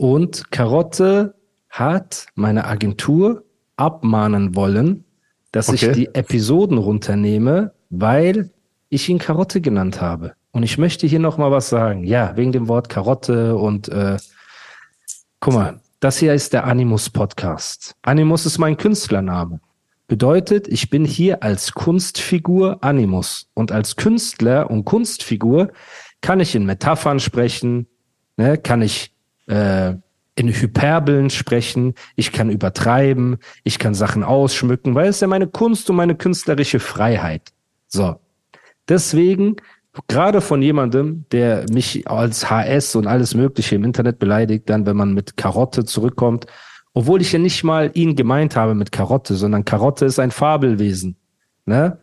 Und Karotte hat meine Agentur abmahnen wollen, dass Okay. ich die Episoden runternehme, weil ich ihn Karotte genannt habe. Und ich möchte hier noch mal was sagen. Ja, wegen dem Wort Karotte und äh, guck mal, das hier ist der Animus Podcast. Animus ist mein Künstlername. Bedeutet, ich bin hier als Kunstfigur Animus. Und als Künstler und Kunstfigur kann ich in Metaphern sprechen, ne, kann ich äh, in Hyperbeln sprechen, ich kann übertreiben, ich kann Sachen ausschmücken, weil es ja meine Kunst und meine künstlerische Freiheit. So. Deswegen, gerade von jemandem, der mich als HS und alles Mögliche im Internet beleidigt, dann, wenn man mit Karotte zurückkommt, obwohl ich ja nicht mal ihn gemeint habe mit Karotte, sondern Karotte ist ein Fabelwesen. Ne?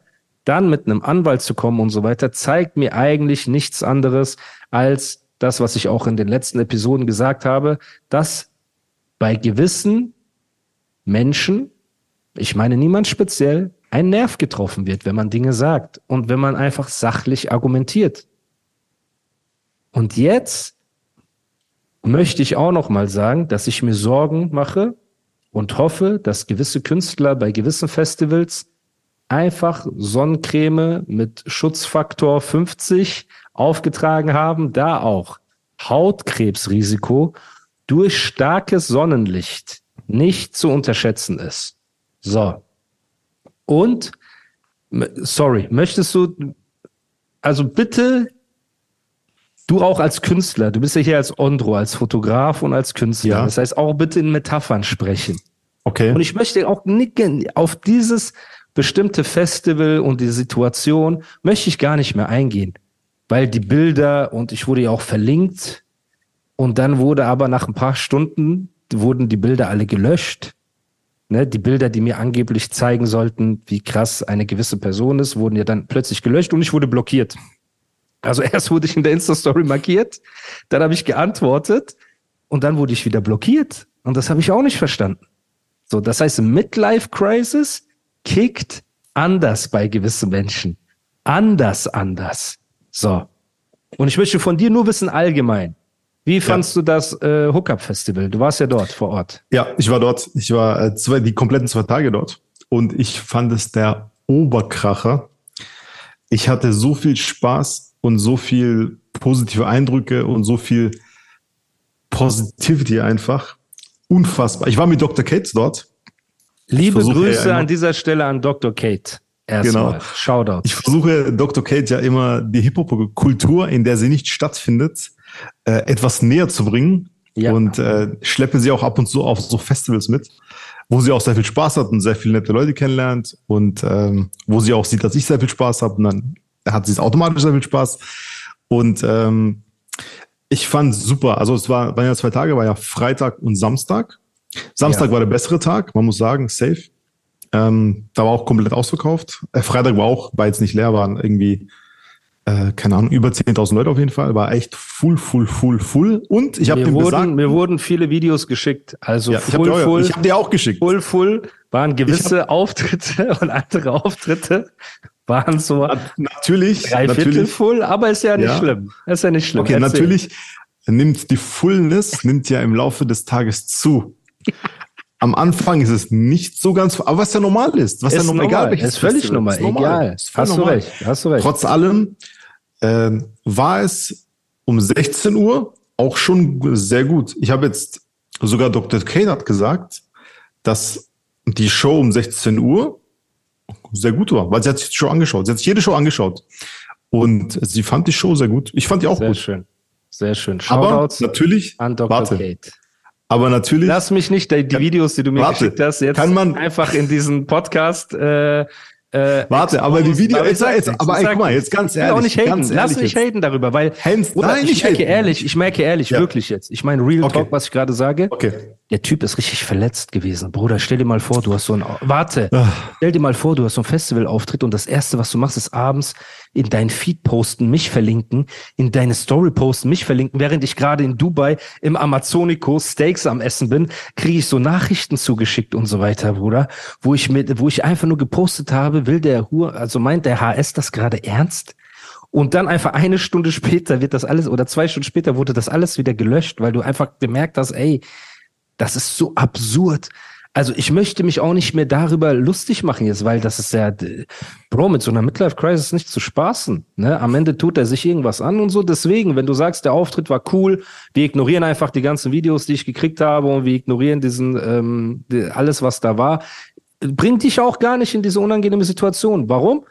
Dann mit einem Anwalt zu kommen und so weiter, zeigt mir eigentlich nichts anderes als das, was ich auch in den letzten Episoden gesagt habe, dass bei gewissen Menschen, ich meine niemand speziell, ein Nerv getroffen wird, wenn man Dinge sagt und wenn man einfach sachlich argumentiert. Und jetzt möchte ich auch noch mal sagen, dass ich mir Sorgen mache und hoffe, dass gewisse Künstler bei gewissen Festivals einfach Sonnencreme mit Schutzfaktor 50 aufgetragen haben, da auch Hautkrebsrisiko durch starkes Sonnenlicht nicht zu unterschätzen ist. So. Und, sorry, möchtest du, also bitte, du auch als Künstler, du bist ja hier als Ondro, als Fotograf und als Künstler. Ja. Das heißt, auch bitte in Metaphern sprechen. Okay. Und ich möchte auch nicken auf dieses bestimmte Festival und die Situation möchte ich gar nicht mehr eingehen, weil die Bilder und ich wurde ja auch verlinkt und dann wurde aber nach ein paar Stunden wurden die Bilder alle gelöscht. Ne, die Bilder, die mir angeblich zeigen sollten, wie krass eine gewisse Person ist, wurden ja dann plötzlich gelöscht und ich wurde blockiert. Also erst wurde ich in der Insta-Story markiert, dann habe ich geantwortet und dann wurde ich wieder blockiert. Und das habe ich auch nicht verstanden. So, das heißt, Midlife Crisis kickt anders bei gewissen Menschen. Anders, anders. So. Und ich möchte von dir nur wissen allgemein. Wie fandst du das äh, Hookup Festival? Du warst ja dort vor Ort. Ja, ich war dort. Ich war äh, zwei, die kompletten zwei Tage dort. Und ich fand es der Oberkracher. Ich hatte so viel Spaß und so viel positive Eindrücke und so viel Positivity einfach. Unfassbar. Ich war mit Dr. Kate dort. Liebe Grüße an dieser Stelle an Dr. Kate. Erstmal. Genau. Shoutout. Ich versuche Dr. Kate ja immer die Hip-Hop-Kultur, in der sie nicht stattfindet, äh, etwas näher zu bringen. Ja. Und äh, schleppe sie auch ab und zu auf so Festivals mit, wo sie auch sehr viel Spaß hat und sehr viele nette Leute kennenlernt und ähm, wo sie auch sieht, dass ich sehr viel Spaß habe und dann hat sie es automatisch sehr viel Spaß. Und ähm, ich fand super. Also es war, waren ja zwei Tage, war ja Freitag und Samstag. Samstag Ja. war der bessere Tag, man muss sagen, safe. Ähm, da war auch komplett ausverkauft. Äh, Freitag war auch, war jetzt nicht leer, waren irgendwie, äh, keine Ahnung, über 10.000 Leute auf jeden Fall. War echt full, full, full, full. Und ich habe mir, dem wurden, gesagt, mir wurden viele Videos geschickt. Also ja, ich full, habe ich hab dir auch geschickt. full, full waren gewisse Auftritte und andere Auftritte waren so Na- Natürlich, drei Viertel natürlich. full, aber ist ja nicht Ja. schlimm. Ist ja nicht schlimm. Okay, Erzähl. natürlich nimmt die Fullness nimmt ja im Laufe des Tages zu. Am Anfang ist es nicht so ganz, aber was ja normal ist, was ja Ist normal, egal normal, welches ist völlig Festival, normal, ist normal, egal. ist Hast du normal. recht, hast du recht. Trotz allem ähm, war es um 16 Uhr auch schon sehr gut. Ich habe jetzt sogar Dr. Kane hat gesagt, dass die Show um 16 Uhr sehr gut war, weil sie hat sich die Show angeschaut. Sie hat sich jede Show angeschaut. Und sie fand die Show sehr gut. Ich fand die auch Sehr gut. schön. Sehr schön. Aber Shoutouts natürlich, an Dr. warte, Kate. Aber natürlich, Lass mich nicht die, die Videos, die du mir Warte, geschickt hast, jetzt kann man- einfach in diesen Podcast äh, Äh, Warte, aber die Video, aber ich jetzt, sag jetzt, aber ey, guck mal, jetzt ganz ehrlich. auch nicht haten. ganz Lass jetzt. haten darüber, weil Hans, Bruder, nein, ich merke haten. ehrlich, ich merke ehrlich, Ja. wirklich jetzt. Ich meine Real Okay. Talk, was ich gerade sage. Okay. Der Typ ist richtig verletzt gewesen. Bruder, stell dir mal vor, du hast so ein, warte, Ah. stell dir mal vor, du hast so ein Festivalauftritt und das erste, was du machst, ist abends in dein Feed posten, mich verlinken, in deine Story posten, mich verlinken, während ich gerade in Dubai im Amazonico Steaks am Essen bin, kriege ich so Nachrichten zugeschickt und so weiter, Bruder, wo ich mit, wo ich einfach nur gepostet habe, will der Hur, also meint der HS das gerade ernst? Und dann einfach eine Stunde später wird das alles, oder zwei Stunden später wurde das alles wieder gelöscht, weil du einfach gemerkt hast, ey, das ist so absurd. Also ich möchte mich auch nicht mehr darüber lustig machen jetzt, weil das ist ja, Bro, mit so einer Midlife-Crisis nicht zu spaßen. Ne? Am Ende tut er sich irgendwas an und so. Deswegen, wenn du sagst, der Auftritt war cool, wir ignorieren einfach die ganzen Videos, die ich gekriegt habe und wir ignorieren diesen, ähm, alles, was da war, bringt dich auch gar nicht in diese unangenehme Situation. Warum?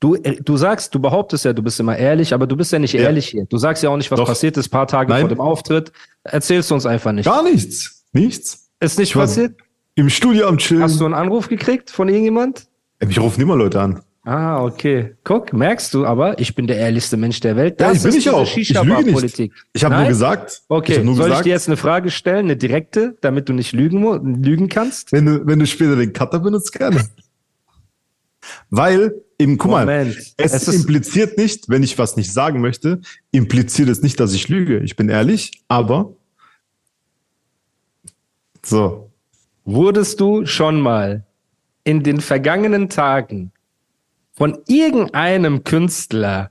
Du, äh, du sagst, du behauptest ja, du bist immer ehrlich, aber du bist ja nicht Ja. ehrlich hier. Du sagst ja auch nicht, was Doch. passiert ist, paar Tage Nein. vor dem Auftritt. Erzählst du uns einfach nicht. Gar nichts. Nichts. Ist nicht passiert? Im Studio am Chillen. Hast du einen Anruf gekriegt von irgendjemand? Ey, Mich rufen immer Leute an. Ah, okay. Guck, merkst du aber, ich bin der ehrlichste Mensch der Welt. Ja, ich bin ist ich auch. Ich lüge nicht. Ich habe nur gesagt. ich Okay, hab nur soll ich gesagt, dir jetzt eine Frage stellen, eine direkte, damit du nicht lügen, lügen kannst? wenn du, wenn du später den Cutter benutzt, gerne. Weil, eben, guck Moment. mal, es, Es impliziert nicht, wenn ich was nicht sagen möchte, impliziert es nicht, dass ich lüge. Ich bin ehrlich, aber so. Wurdest du schon mal in den vergangenen Tagen von irgendeinem Künstler,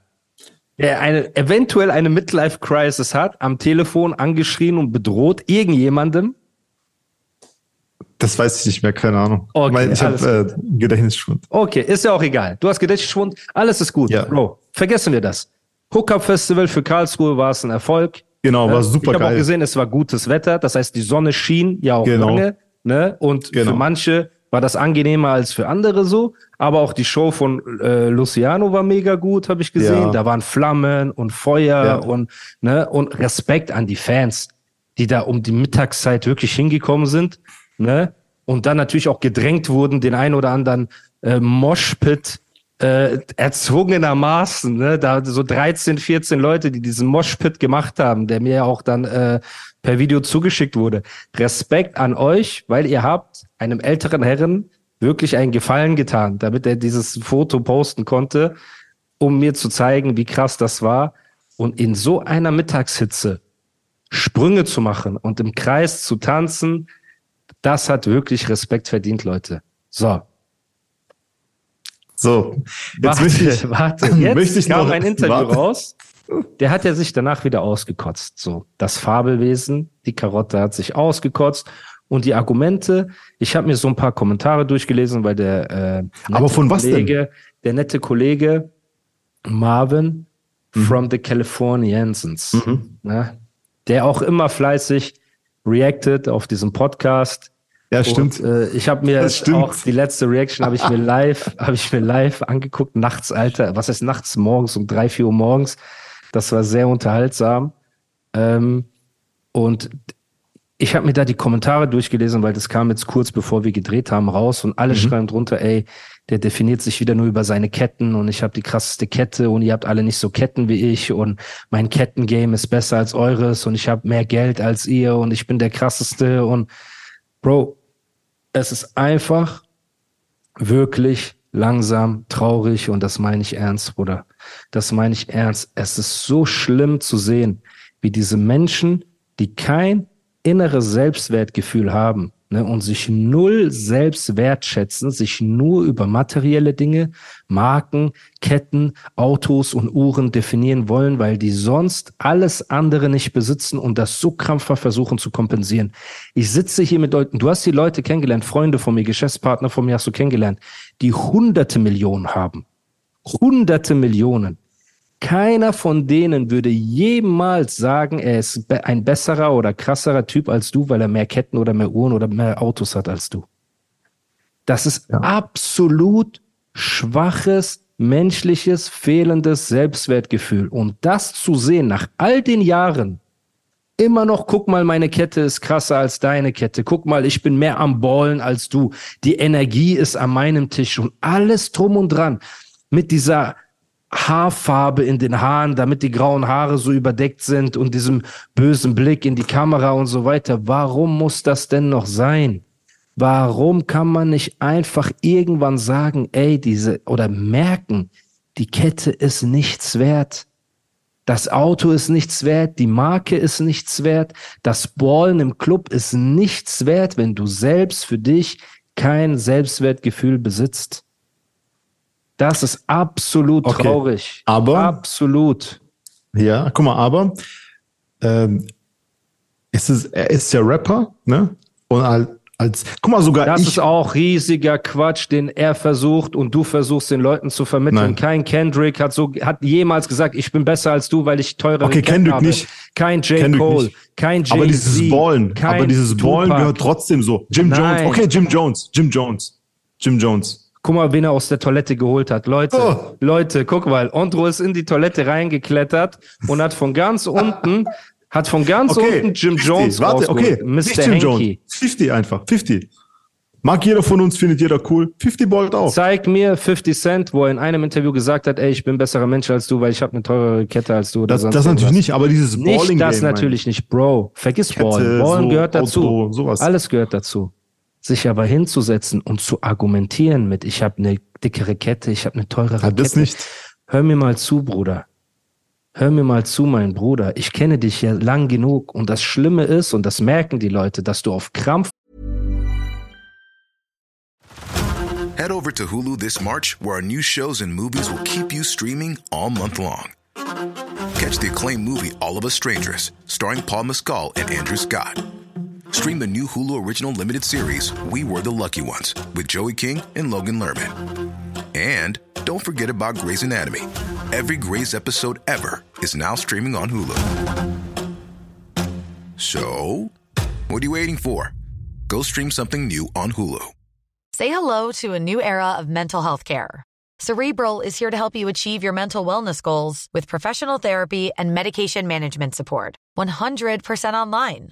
der eine, eventuell eine Midlife-Crisis hat, am Telefon angeschrien und bedroht, irgendjemandem? Das weiß ich nicht mehr, keine Ahnung. Okay, ich mein, ich habe äh, Gedächtnisschwund. Okay, ist ja auch egal. Du hast Gedächtnisschwund, alles ist gut. Ja. Bro, vergessen wir das. Hookup Festival für Karlsruhe war es ein Erfolg. Genau, war Ne? super ich habe auch geil. gesehen, es war gutes Wetter. Das heißt, die Sonne schien ja auch Genau. lange. Ne? Und Genau. für manche war das angenehmer als für andere so. Aber auch die Show von äh, Luciano war mega gut, habe ich gesehen. Ja. Da waren Flammen und Feuer Ja. und, ne? und Respekt an die Fans, die da um die Mittagszeit wirklich hingekommen sind. Ne? Und dann natürlich auch gedrängt wurden, den ein oder anderen äh, Moshpit äh, erzwungenermaßen, ne, da so 13, 14 Leute, die diesen Moshpit gemacht haben, der mir ja auch dann äh, per Video zugeschickt wurde. Respekt an euch, weil ihr habt einem älteren Herren wirklich einen Gefallen getan, damit er dieses Foto posten konnte, um mir zu zeigen, wie krass das war. Und in so einer Mittagshitze Sprünge zu machen und im Kreis zu tanzen, das hat wirklich Respekt verdient, Leute. So, So, jetzt warte, möchte ich, warte. Jetzt möchte ich kam noch- ein Interview warte. raus. Der hat ja sich danach wieder ausgekotzt. So, das Fabelwesen, die Karotte hat sich ausgekotzt und die Argumente. Ich habe mir so ein paar Kommentare durchgelesen, weil der äh, nette Aber von was denn? Kollege, der nette Kollege Marvin Mhm. from the Californiansens, ne, der auch immer fleißig reacted auf diesem Podcast. Ja, stimmt. Und, äh, ich habe mir auch die letzte Reaction habe ich mir live, habe ich mir live angeguckt, nachts, Alter. Was heißt nachts morgens um drei, vier Uhr morgens? Das war sehr unterhaltsam. Ähm, und ich habe mir da die Kommentare durchgelesen, weil das kam jetzt kurz bevor wir gedreht haben raus und alle schreiben drunter, ey, der definiert sich wieder nur über seine Ketten und ich habe die krasseste Kette und ihr habt alle nicht so Ketten wie ich und mein Kettengame ist besser als eures und ich habe mehr Geld als ihr und ich bin der krasseste und Bro, es ist einfach wirklich langsam traurig und das meine ich ernst, Bruder. Das meine ich ernst. Es ist so schlimm zu sehen, wie diese Menschen, die kein inneres Selbstwertgefühl haben ne, und sich null selbst wertschätzen, sich nur über materielle Dinge, Marken, Ketten, Autos und Uhren definieren wollen, weil die sonst alles andere nicht besitzen und das so krampfhaft versuchen zu kompensieren. Ich sitze hier mit Leuten, du hast die Leute kennengelernt, Freunde von mir, Geschäftspartner von mir hast du kennengelernt, die hunderte Millionen haben. Hunderte Millionen. Keiner von denen würde jemals sagen, er ist ein besserer oder krasserer Typ als du, weil er mehr Ketten oder mehr Uhren oder mehr Autos hat als du. Das ist Ja. absolut schwaches, menschliches, fehlendes Selbstwertgefühl. Und das zu sehen nach all den Jahren, Immer noch, guck mal, meine Kette ist krasser als deine Kette. Guck mal, ich bin mehr am Ballen als du. Die Energie ist an meinem Tisch und alles drum und dran. Mit dieser Haarfarbe in den Haaren, damit die grauen Haare so überdeckt sind und diesem bösen Blick in die Kamera und so weiter. Warum muss das denn noch sein? Warum kann man nicht einfach irgendwann sagen, ey, diese oder merken, die Kette ist nichts wert. Das Auto ist nichts wert, die Marke ist nichts wert, das Ballen im Club ist nichts wert, wenn du selbst für dich kein Selbstwertgefühl besitzt. Das ist absolut okay. traurig. Aber absolut. Ja, guck mal, aber ähm, ist es, er ist ja Rapper, ne? Und halt als, guck mal, sogar das ich. ist auch riesiger Quatsch, den er versucht und du versuchst den Leuten zu vermitteln. Nein. Kein Kendrick hat so, hat jemals gesagt, ich bin besser als du, weil ich teure Okay, Kendrick habe. nicht. Kein J. Kendrick Cole, nicht. kein J. Aber dieses Ballen, aber dieses Ballen gehört trotzdem so. Jim Nein. Jones, okay, Jim Jones, Jim Jones, Jim Jones. Guck mal, wen er aus der Toilette geholt hat. Leute, oh. Leute, guck mal. Andro ist in die Toilette reingeklettert und hat von ganz unten hat von ganz okay, unten Jim 50, Jones Warte, okay, Mr. Nicht Jim Hanky. Jones. 50 einfach, 50. Mag jeder von uns, findet jeder cool. 50 Bolt auch. Zeig mir 50 Cent, wo er in einem Interview gesagt hat, ey, ich bin besserer Mensch als du, weil ich habe eine teurere Kette als du. Oder das das natürlich nicht, aber dieses Balling Nicht das natürlich nicht, Bro. Vergiss Kette, Balling. Balling so, gehört dazu. Sowas. Alles gehört dazu. Sich aber hinzusetzen und zu argumentieren mit, ich habe eine dickere Kette, ich habe eine teurere ja, das Kette. Nicht. Hör mir mal zu, Bruder. Hör mir mal zu, mein Bruder. Ich kenne dich ja lang genug und das Schlimme ist, und das merken die Leute, dass du auf Krampf. Head over to Hulu this March, where our new shows and movies will keep you streaming all month long. Catch the acclaimed movie All of Us Strangers, starring Paul Mescal and Andrew Scott. Stream the new Hulu original limited series We Were the Lucky Ones with Joey King and Logan Lerman. And don't forget about Grey's Anatomy. Every Grey's episode ever is now streaming on Hulu. So, what are you waiting for? Go stream something new on Hulu. Say hello to a new era of mental health care. Cerebral is here to help you achieve your mental wellness goals with professional therapy and medication management support. 100% online.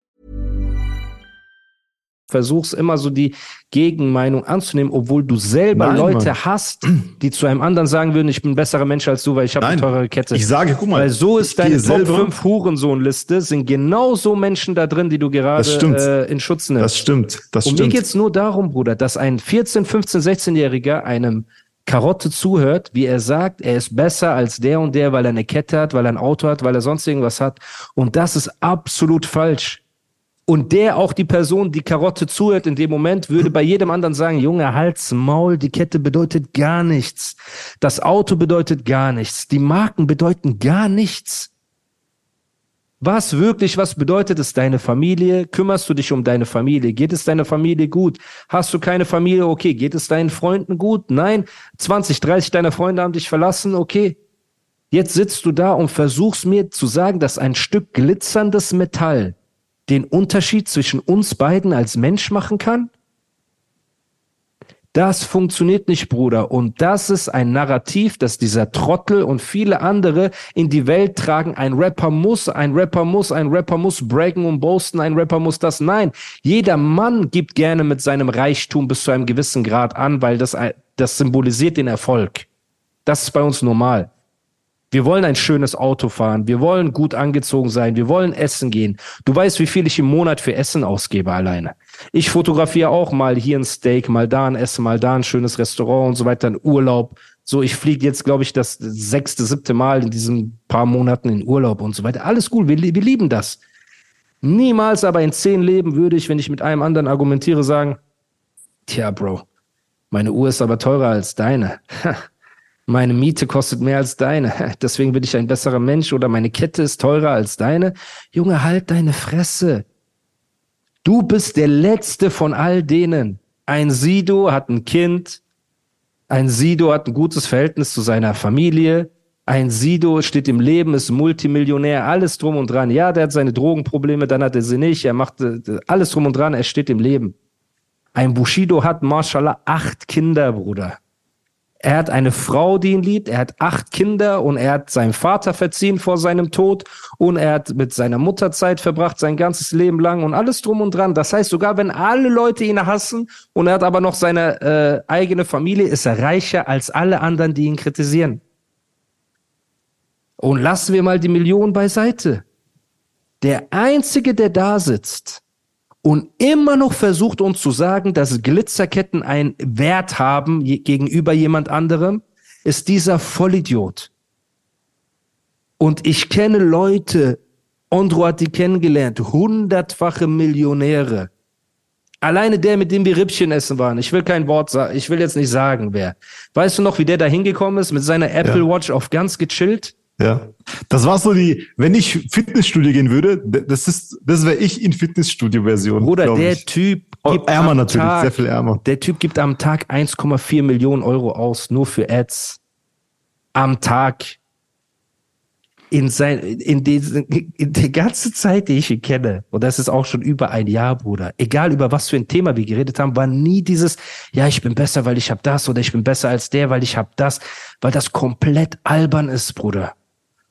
Versuchst immer so die Gegenmeinung anzunehmen, obwohl du selber Nein, Leute Mann. hast, die zu einem anderen sagen würden, ich bin ein besserer Mensch als du, weil ich habe eine teure Kette. Ich sage, guck mal. Weil so ist deine Top selber. 5 Hurensohn-Liste, sind genau so Menschen da drin, die du gerade äh, in Schutz nimmst. Das stimmt, das Und stimmt. mir geht's nur darum, Bruder, dass ein 14, 15, 16-Jähriger einem Karotte zuhört, wie er sagt, er ist besser als der und der, weil er eine Kette hat, weil er ein Auto hat, weil er sonst irgendwas hat. Und das ist absolut falsch. Und der auch die Person, die Karotte zuhört in dem Moment, würde bei jedem anderen sagen, Junge, Hals, Maul, die Kette bedeutet gar nichts. Das Auto bedeutet gar nichts. Die Marken bedeuten gar nichts. Was wirklich, was bedeutet es deine Familie? Kümmerst du dich um deine Familie? Geht es deiner Familie gut? Hast du keine Familie? Okay. Geht es deinen Freunden gut? Nein. 20, 30 deiner Freunde haben dich verlassen? Okay. Jetzt sitzt du da und versuchst mir zu sagen, dass ein Stück glitzerndes Metall den Unterschied zwischen uns beiden als Mensch machen kann? Das funktioniert nicht, Bruder. Und das ist ein Narrativ, das dieser Trottel und viele andere in die Welt tragen. Ein Rapper muss, ein Rapper muss, ein Rapper muss braggen und boasten, ein Rapper muss das. Nein, jeder Mann gibt gerne mit seinem Reichtum bis zu einem gewissen Grad an, weil das, das symbolisiert den Erfolg. Das ist bei uns normal. Wir wollen ein schönes Auto fahren. Wir wollen gut angezogen sein. Wir wollen essen gehen. Du weißt, wie viel ich im Monat für Essen ausgebe alleine. Ich fotografiere auch mal hier ein Steak, mal da ein Essen, mal da ein schönes Restaurant und so weiter, ein Urlaub. So, ich fliege jetzt, glaube ich, das sechste, siebte Mal in diesen paar Monaten in Urlaub und so weiter. Alles cool. Wir, wir lieben das. Niemals aber in zehn Leben würde ich, wenn ich mit einem anderen argumentiere, sagen, tja, Bro, meine Uhr ist aber teurer als deine. Meine Miete kostet mehr als deine. Deswegen bin ich ein besserer Mensch oder meine Kette ist teurer als deine. Junge, halt deine Fresse. Du bist der letzte von all denen. Ein Sido hat ein Kind. Ein Sido hat ein gutes Verhältnis zu seiner Familie. Ein Sido steht im Leben, ist Multimillionär, alles drum und dran. Ja, der hat seine Drogenprobleme, dann hat er sie nicht. Er macht äh, alles drum und dran, er steht im Leben. Ein Bushido hat, mashallah, acht Kinder, Bruder. Er hat eine Frau, die ihn liebt. Er hat acht Kinder und er hat seinem Vater verziehen vor seinem Tod und er hat mit seiner Mutter Zeit verbracht, sein ganzes Leben lang und alles drum und dran. Das heißt, sogar wenn alle Leute ihn hassen und er hat aber noch seine äh, eigene Familie, ist er reicher als alle anderen, die ihn kritisieren. Und lassen wir mal die Millionen beiseite. Der einzige, der da sitzt und immer noch versucht uns zu sagen, dass Glitzerketten einen Wert haben gegenüber jemand anderem, ist dieser Vollidiot. Und ich kenne Leute, Andro hat die kennengelernt, hundertfache Millionäre. Alleine der, mit dem wir Rippchen essen waren. Ich will kein Wort sagen, ich will jetzt nicht sagen, wer. Weißt du noch, wie der da hingekommen ist mit seiner Apple ja. Watch auf ganz gechillt? Ja. Das war so die, wenn ich Fitnessstudio gehen würde, das ist, das wäre ich in Fitnessstudio-Version. Bruder, der ich. Typ oh, gibt ärmer natürlich, Tag, sehr viel ärmer. Der Typ gibt am Tag 1,4 Millionen Euro aus, nur für Ads. Am Tag. In sein, in, diesen, in der ganze Zeit, die ich ihn kenne, und das ist auch schon über ein Jahr, Bruder, egal über was für ein Thema wir geredet haben, war nie dieses, ja, ich bin besser, weil ich habe das, oder ich bin besser als der, weil ich habe das, weil das komplett albern ist, Bruder.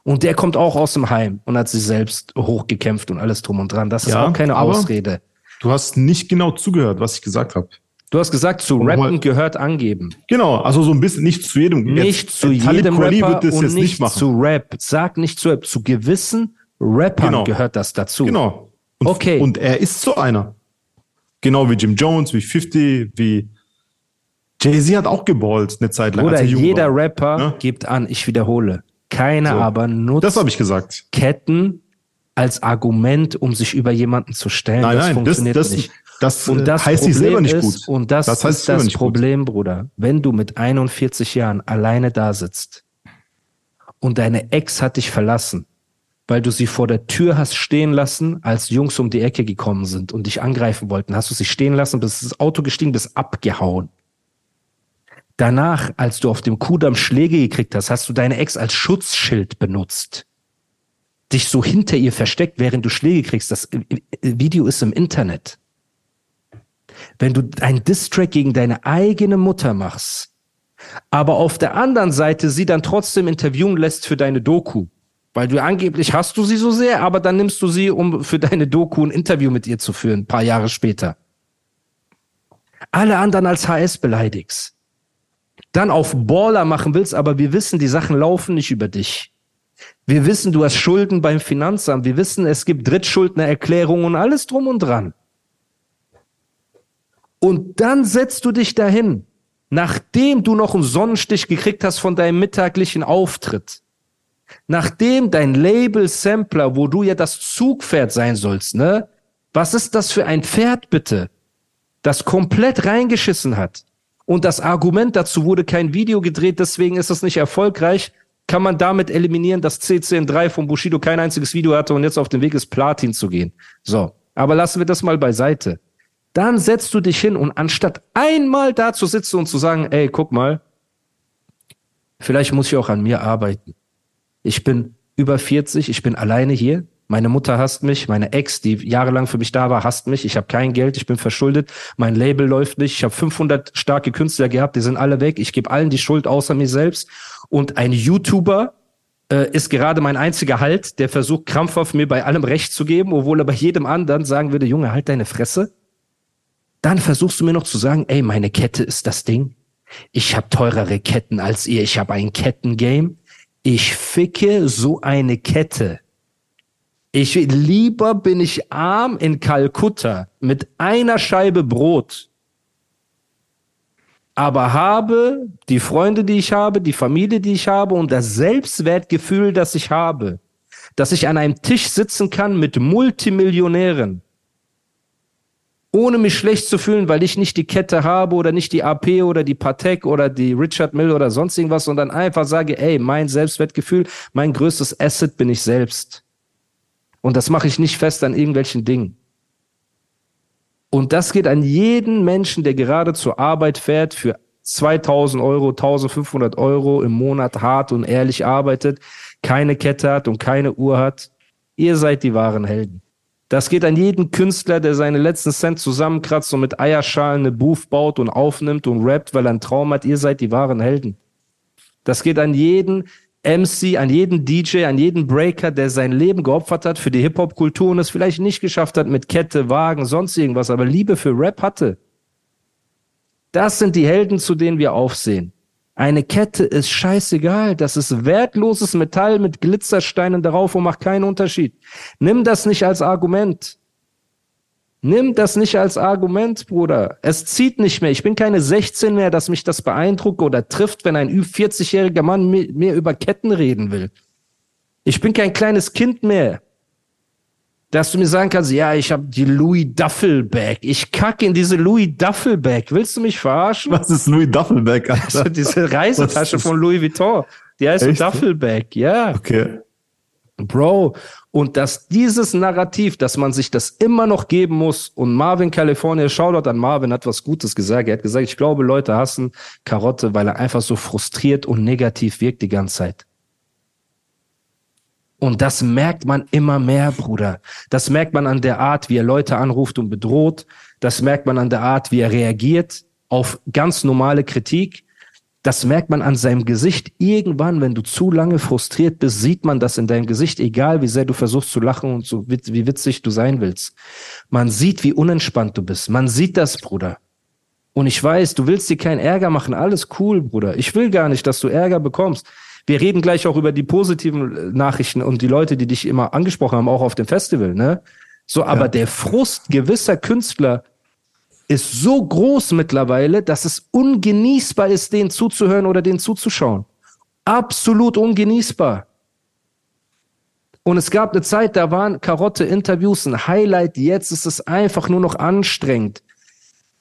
Und der kommt auch aus dem Heim und hat sich selbst hochgekämpft und alles drum und dran. Das ist ja, auch keine Ausrede. Du hast nicht genau zugehört, was ich gesagt habe. Du hast gesagt, zu rappen gehört angeben. Genau, also so ein bisschen nicht zu jedem. Nicht jetzt, zu jedem Rapper wird das und jetzt nicht, nicht machen. zu Rap. Sag nicht zu Rap. Zu gewissen Rappern genau. gehört das dazu. Genau. Und, okay. Und er ist so einer. Genau wie Jim Jones, wie 50, wie Jay-Z hat auch geballt eine Zeit lang. Oder jeder war. Rapper ja? gibt an, ich wiederhole, keiner so. aber nutzt das ich gesagt. Ketten als Argument, um sich über jemanden zu stellen. Nein, das nein, funktioniert das, das, nicht. Das, und das heißt Problem selber nicht ist, gut. Und das, das heißt ist das Problem, gut. Bruder. Wenn du mit 41 Jahren alleine da sitzt und deine Ex hat dich verlassen, weil du sie vor der Tür hast stehen lassen, als Jungs um die Ecke gekommen sind und dich angreifen wollten, hast du sie stehen lassen, bist ins Auto gestiegen, bist abgehauen. Danach, als du auf dem Kudamm Schläge gekriegt hast, hast du deine Ex als Schutzschild benutzt. Dich so hinter ihr versteckt, während du Schläge kriegst. Das Video ist im Internet. Wenn du ein Distrack gegen deine eigene Mutter machst, aber auf der anderen Seite sie dann trotzdem interviewen lässt für deine Doku, weil du angeblich hast du sie so sehr, aber dann nimmst du sie, um für deine Doku ein Interview mit ihr zu führen, ein paar Jahre später. Alle anderen als HS beleidigst dann auf Baller machen willst, aber wir wissen, die Sachen laufen nicht über dich. Wir wissen, du hast Schulden beim Finanzamt. Wir wissen, es gibt Drittschuldnererklärungen und alles drum und dran. Und dann setzt du dich dahin, nachdem du noch einen Sonnenstich gekriegt hast von deinem mittaglichen Auftritt. Nachdem dein Label Sampler, wo du ja das Zugpferd sein sollst, ne? Was ist das für ein Pferd bitte? Das komplett reingeschissen hat und das Argument dazu wurde kein Video gedreht, deswegen ist es nicht erfolgreich, kann man damit eliminieren, dass CCN3 von Bushido kein einziges Video hatte und jetzt auf dem Weg ist, Platin zu gehen. So, aber lassen wir das mal beiseite. Dann setzt du dich hin und anstatt einmal da zu sitzen und zu sagen, ey, guck mal, vielleicht muss ich auch an mir arbeiten. Ich bin über 40, ich bin alleine hier, meine Mutter hasst mich, meine Ex, die jahrelang für mich da war, hasst mich. Ich habe kein Geld, ich bin verschuldet, mein Label läuft nicht. Ich habe 500 starke Künstler gehabt, die sind alle weg. Ich gebe allen die Schuld außer mir selbst. Und ein YouTuber äh, ist gerade mein einziger Halt, der versucht krampfhaft mir bei allem Recht zu geben, obwohl er bei jedem anderen sagen würde, Junge, halt deine Fresse. Dann versuchst du mir noch zu sagen, ey, meine Kette ist das Ding. Ich habe teurere Ketten als ihr. Ich habe ein Kettengame. Ich ficke so eine Kette ich lieber bin ich arm in Kalkutta mit einer Scheibe Brot, aber habe die Freunde, die ich habe, die Familie, die ich habe und das Selbstwertgefühl, das ich habe, dass ich an einem Tisch sitzen kann mit Multimillionären, ohne mich schlecht zu fühlen, weil ich nicht die Kette habe oder nicht die AP oder die Patek oder die Richard Mill oder sonst irgendwas, sondern einfach sage, ey, mein Selbstwertgefühl, mein größtes Asset bin ich selbst. Und das mache ich nicht fest an irgendwelchen Dingen. Und das geht an jeden Menschen, der gerade zur Arbeit fährt, für 2000 Euro, 1500 Euro im Monat hart und ehrlich arbeitet, keine Kette hat und keine Uhr hat. Ihr seid die wahren Helden. Das geht an jeden Künstler, der seine letzten Cent zusammenkratzt und mit Eierschalen eine Booth baut und aufnimmt und rappt, weil er einen Traum hat. Ihr seid die wahren Helden. Das geht an jeden MC, an jeden DJ, an jeden Breaker, der sein Leben geopfert hat für die Hip-Hop-Kultur und es vielleicht nicht geschafft hat mit Kette, Wagen, sonst irgendwas, aber Liebe für Rap hatte. Das sind die Helden, zu denen wir aufsehen. Eine Kette ist scheißegal. Das ist wertloses Metall mit Glitzersteinen darauf und macht keinen Unterschied. Nimm das nicht als Argument. Nimm das nicht als Argument, Bruder. Es zieht nicht mehr. Ich bin keine 16 mehr, dass mich das beeindruckt oder trifft, wenn ein 40-jähriger Mann mir über Ketten reden will. Ich bin kein kleines Kind mehr dass du mir sagen kannst, ja, ich habe die Louis Duffelbag. Ich kacke in diese Louis Duffelbag. Willst du mich verarschen? Was ist Louis Duffelbag? Also diese Reisetasche von Louis Vuitton. Die heißt Echt? Duffelbag, ja. Okay. Bro, und dass dieses Narrativ, dass man sich das immer noch geben muss und Marvin California, Shoutout an Marvin, hat was Gutes gesagt. Er hat gesagt, ich glaube, Leute hassen Karotte, weil er einfach so frustriert und negativ wirkt die ganze Zeit. Und das merkt man immer mehr, Bruder. Das merkt man an der Art, wie er Leute anruft und bedroht. Das merkt man an der Art, wie er reagiert auf ganz normale Kritik. Das merkt man an seinem Gesicht. Irgendwann, wenn du zu lange frustriert bist, sieht man das in deinem Gesicht, egal wie sehr du versuchst zu lachen und so wie witzig du sein willst. Man sieht, wie unentspannt du bist. Man sieht das, Bruder. Und ich weiß, du willst dir keinen Ärger machen. Alles cool, Bruder. Ich will gar nicht, dass du Ärger bekommst. Wir reden gleich auch über die positiven äh, Nachrichten und die Leute, die dich immer angesprochen haben, auch auf dem Festival, ne? So, aber ja. der Frust gewisser Künstler ist so groß mittlerweile, dass es ungenießbar ist, denen zuzuhören oder denen zuzuschauen. Absolut ungenießbar. Und es gab eine Zeit, da waren Karotte-Interviews ein Highlight. Jetzt ist es einfach nur noch anstrengend.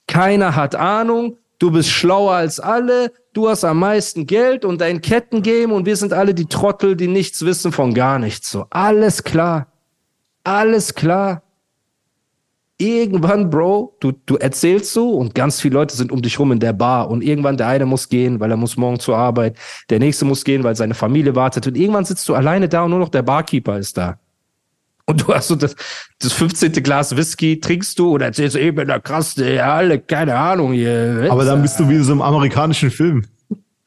Keiner hat Ahnung. Du bist schlauer als alle du hast am meisten Geld und dein Kettengame und wir sind alle die Trottel, die nichts wissen von gar nichts. So, alles klar. Alles klar. Irgendwann, Bro, du, du erzählst so und ganz viele Leute sind um dich rum in der Bar und irgendwann der eine muss gehen, weil er muss morgen zur Arbeit, der nächste muss gehen, weil seine Familie wartet und irgendwann sitzt du alleine da und nur noch der Barkeeper ist da. Und du hast so das, das 15. Glas Whisky, trinkst du oder erzählst du, bin der krasse, ja, alle, keine Ahnung hier. Aber dann bist du wie in so einem amerikanischen Film.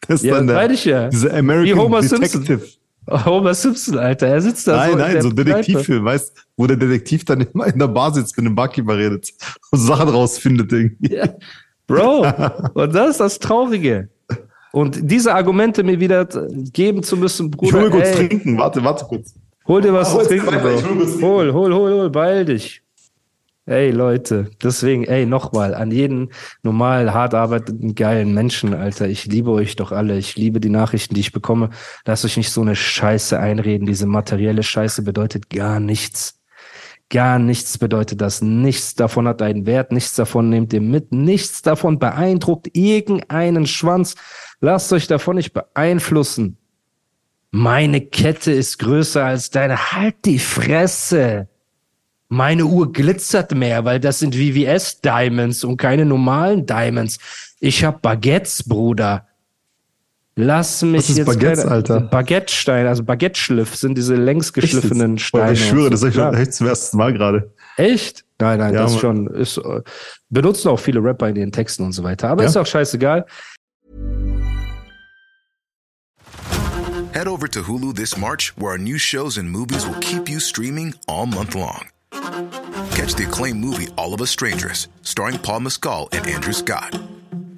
Das ist ja, dann der, ich ja. Diese American wie Homer Detective. Simpson. Homer Simpson, Alter. Er sitzt da nein, so. Nein, nein, so ein Detektivfilm, weißt wo der Detektiv dann immer in der Bar sitzt, mit dem Barkeeper redet und Sachen rausfindet irgendwie. Ja. Bro, und das ist das Traurige. Und diese Argumente mir wieder geben zu müssen, Bruder. Ich hol mir kurz ey, trinken, warte, warte kurz. Hol dir was zu trinken, Bro. Hol, hol, hol, hol, beeil dich. Ey, Leute, deswegen, ey, nochmal, an jeden normal, hart arbeitenden, geilen Menschen, Alter, ich liebe euch doch alle. Ich liebe die Nachrichten, die ich bekomme. Lasst euch nicht so eine Scheiße einreden. Diese materielle Scheiße bedeutet gar nichts. Gar nichts bedeutet das. Nichts davon hat einen Wert. Nichts davon nehmt ihr mit. Nichts davon beeindruckt irgendeinen Schwanz. Lasst euch davon nicht beeinflussen. Meine Kette ist größer als deine. Halt die Fresse. Meine Uhr glitzert mehr, weil das sind VVS Diamonds und keine normalen Diamonds. Ich habe Baguettes, Bruder. Lass mich Was ist jetzt Baguettes, keine, Alter? Baguette-Steine, also Baguette-Schliff sind diese längs geschliffenen Steine. Ich schwöre, das ist schon echt zum ersten Mal gerade. Echt? Nein, nein, ja, das ist schon, ist, benutzen auch viele Rapper in ihren Texten und so weiter. Aber ja? ist auch scheißegal. Head over to Hulu this March, where our new shows and movies will keep you streaming all month long. Catch the acclaimed movie All of Us Strangers, starring Paul Mescal and Andrew Scott.